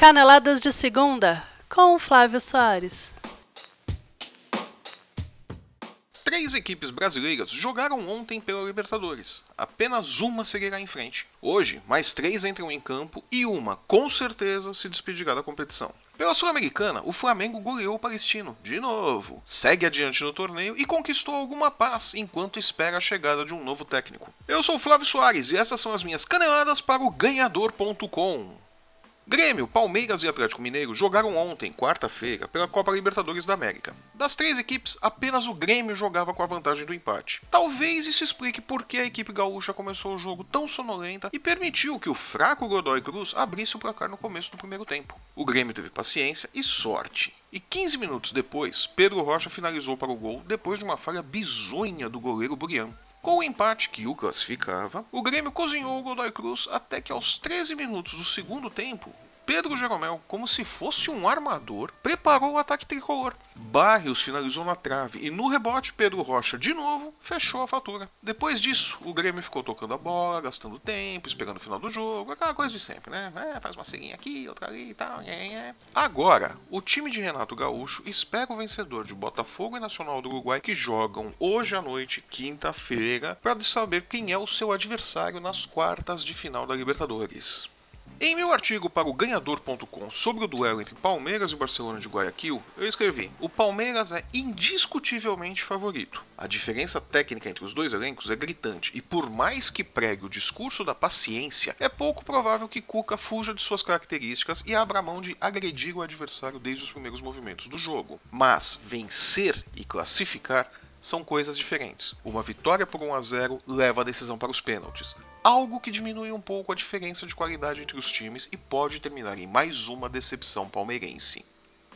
Caneladas de Segunda, com Flávio Soares. Três equipes brasileiras jogaram ontem pela Libertadores. Apenas uma seguirá em frente. Hoje, mais três entram em campo e uma, com certeza, se despedirá da competição. Pela Sul-Americana, o Flamengo goleou o Palestino, de novo. Segue adiante no torneio e conquistou alguma paz enquanto espera a chegada de um novo técnico. Eu sou Flávio Soares e essas são as minhas caneladas para o ganhador.com. Grêmio, Palmeiras e Atlético Mineiro jogaram ontem, quarta-feira, pela Copa Libertadores da América. Das três equipes, apenas o Grêmio jogava com a vantagem do empate. Talvez isso explique por que a equipe gaúcha começou o jogo tão sonolenta e permitiu que o fraco Godoy Cruz abrisse o placar no começo do primeiro tempo. O Grêmio teve paciência e sorte. E 15 minutos depois, Pedro Rocha finalizou para o gol depois de uma falha bizonha do goleiro Burian. Com o empate que o classificava, o Grêmio cozinhou o Godoy Cruz até que aos 13 minutos do segundo tempo, Pedro Jeromel, como se fosse um armador, preparou o ataque tricolor. Barrios finalizou na trave e no rebote Pedro Rocha de novo fechou a fatura. Depois disso, o Grêmio ficou tocando a bola, gastando tempo, esperando o final do jogo, aquela coisa de sempre, né? É, faz uma ceguinha aqui, outra ali e tal. Agora, o time de Renato Gaúcho espera o vencedor de Botafogo e Nacional do Uruguai que jogam hoje à noite, quinta-feira, para saber quem é o seu adversário nas quartas de final da Libertadores. Em meu artigo para o ganhador.com sobre o duelo entre Palmeiras e Barcelona de Guayaquil, eu escrevi: o Palmeiras é indiscutivelmente favorito. A diferença técnica entre os dois elencos é gritante e, por mais que pregue o discurso da paciência, é pouco provável que Cuca fuja de suas características e abra mão de agredir o adversário desde os primeiros movimentos do jogo. Mas vencer e classificar são coisas diferentes. Uma vitória por 1 a 0 leva a decisão para os pênaltis algo que diminui um pouco a diferença de qualidade entre os times e pode terminar em mais uma decepção palmeirense.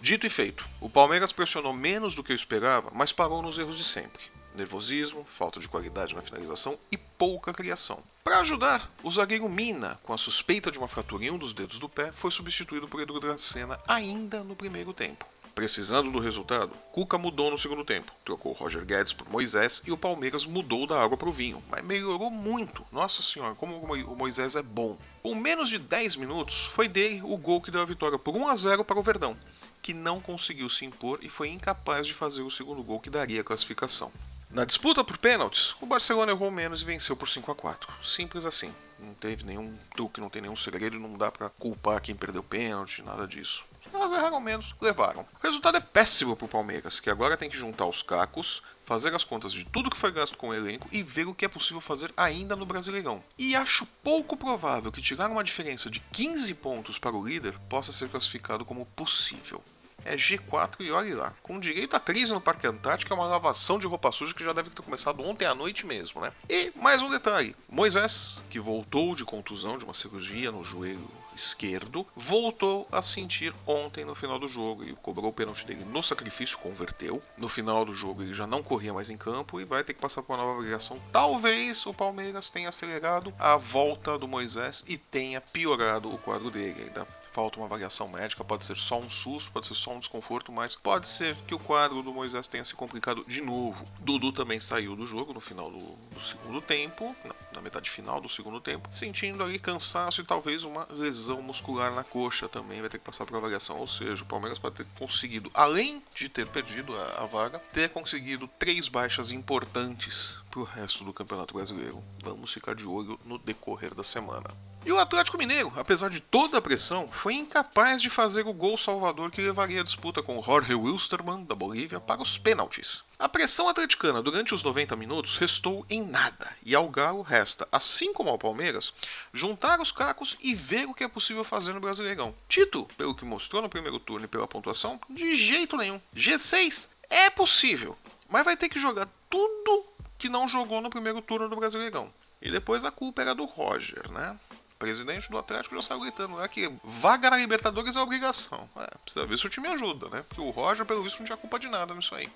Dito e feito, o Palmeiras pressionou menos do que eu esperava, mas parou nos erros de sempre. Nervosismo, falta de qualidade na finalização e pouca criação. Para ajudar, o zagueiro Mina, com a suspeita de uma fratura em um dos dedos do pé, foi substituído por Edu Dracena ainda no primeiro tempo. Precisando do resultado, Cuca mudou no segundo tempo. Trocou Roger Guedes por Moisés e o Palmeiras mudou da água para o vinho. Mas melhorou muito. Nossa senhora, como o Moisés é bom. Com menos de 10 minutos, foi dele o gol que deu a vitória por 1 a 0 para o Verdão, que não conseguiu se impor e foi incapaz de fazer o segundo gol que daria a classificação. Na disputa por pênaltis, o Barcelona errou menos e venceu por 5 a 4. Simples assim. Não teve nenhum truque, não tem nenhum segredo, não dá para culpar quem perdeu pênalti, nada disso. Elas erraram menos, levaram. O resultado é péssimo pro Palmeiras, que agora tem que juntar os cacos, fazer as contas de tudo que foi gasto com o elenco e ver o que é possível fazer ainda no Brasileirão. E acho pouco provável que tirar uma diferença de 15 pontos para o líder possa ser classificado como possível é G4 e olhe lá. Com direito à crise no Parque Antártico, é uma lavação de roupa suja que já deve ter começado ontem à noite mesmo, né? E mais um detalhe: Moisés, que voltou de contusão de uma cirurgia no joelho esquerdo, voltou a sentir ontem no final do jogo e cobrou o pênalti dele no sacrifício, converteu. No final do jogo ele já não corria mais em campo e vai ter que passar por uma nova avaliação. Talvez o Palmeiras tenha acelerado a volta do Moisés e tenha piorado o quadro dele. Ainda falta uma avaliação médica, pode ser só um susto, pode ser só um desconforto, mas pode ser que o quadro do Moisés tenha se complicado de novo. Dudu também saiu do jogo no final do, do segundo tempo, não, na metade final do segundo tempo, sentindo ali cansaço e talvez uma lesão muscular na coxa também, vai ter que passar por avaliação. Ou seja, o Palmeiras pode ter conseguido, além de ter perdido a, a vaga, ter conseguido três baixas importantes para o resto do Campeonato Brasileiro. Vamos ficar de olho no decorrer da semana. E o Atlético Mineiro, apesar de toda a pressão, foi incapaz de fazer o gol salvador que levaria a disputa com Jorge Wilstermann, da Bolívia, para os pênaltis. A pressão atleticana durante os 90 minutos restou em nada, e ao Galo resta, assim como ao Palmeiras, juntar os cacos e ver o que é possível fazer no Brasileirão. Tito, pelo que mostrou no primeiro turno e pela pontuação, de jeito nenhum. G6 é possível, mas vai ter que jogar tudo que não jogou no primeiro turno do Brasileirão. E depois a culpa era do Roger, né? presidente do Atlético já saiu gritando é que vaga na Libertadores é obrigação. É, precisa ver se o time ajuda, né? Porque o Roger, pelo visto, não tinha culpa de nada nisso aí.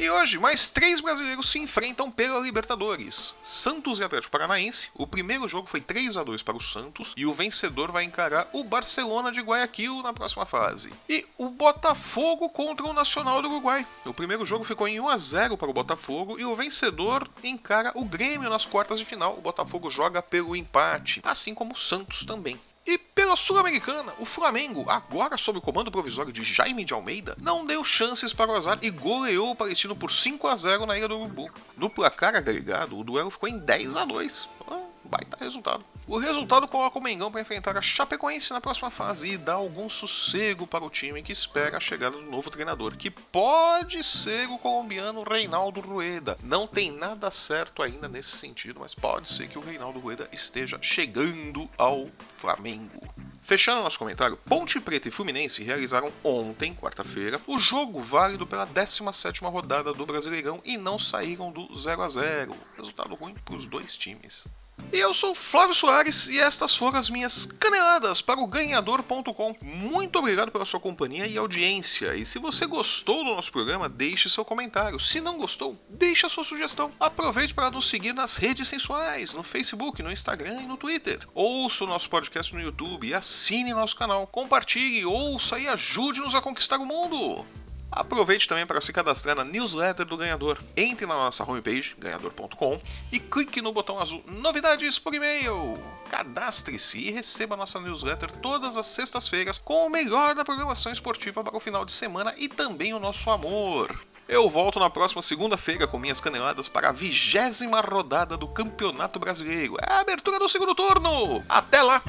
E hoje, mais três brasileiros se enfrentam pela Libertadores. Santos e Atlético Paranaense. O primeiro jogo foi 3 a 2 para o Santos e o vencedor vai encarar o Barcelona de Guayaquil na próxima fase. E o Botafogo contra o Nacional do Uruguai. O primeiro jogo ficou em 1 a 0 para o Botafogo e o vencedor encara o Grêmio nas quartas de final. O Botafogo joga pelo empate, assim como o Santos também. E pela Sul-Americana, o Flamengo, agora sob o comando provisório de Jaime de Almeida, não deu chances para o azar e goleou o Palestino por 5 a 0 na Ilha do Urubu. No placar agregado, o duelo ficou em 10 a 2 baita resultado. O resultado coloca o Mengão para enfrentar a Chapecoense na próxima fase e dá algum sossego para o time que espera a chegada do novo treinador, que pode ser o colombiano Reinaldo Rueda. Não tem nada certo ainda nesse sentido, mas pode ser que o Reinaldo Rueda esteja chegando ao Flamengo. Fechando nosso comentário, Ponte Preta e Fluminense realizaram ontem, quarta-feira, o jogo válido pela 17ª rodada do Brasileirão e não saíram do 0 a 0. Resultado ruim para os dois times. E eu sou Flávio Soares e estas foram as minhas caneladas para o ganhador.com. Muito obrigado pela sua companhia e audiência. E se você gostou do nosso programa, deixe seu comentário. Se não gostou, deixe a sua sugestão. Aproveite para nos seguir nas redes sensuais, no Facebook, no Instagram e no Twitter. Ouça o nosso podcast no YouTube assine nosso canal. Compartilhe, ouça e ajude-nos a conquistar o mundo. Aproveite também para se cadastrar na newsletter do ganhador. Entre na nossa homepage, ganhador.com, e clique no botão azul Novidades por e-mail. Cadastre-se e receba nossa newsletter todas as sextas-feiras com o melhor da programação esportiva para o final de semana e também o nosso amor. Eu volto na próxima segunda-feira com minhas caneladas para a vigésima rodada do Campeonato Brasileiro. É a abertura do segundo turno. Até lá!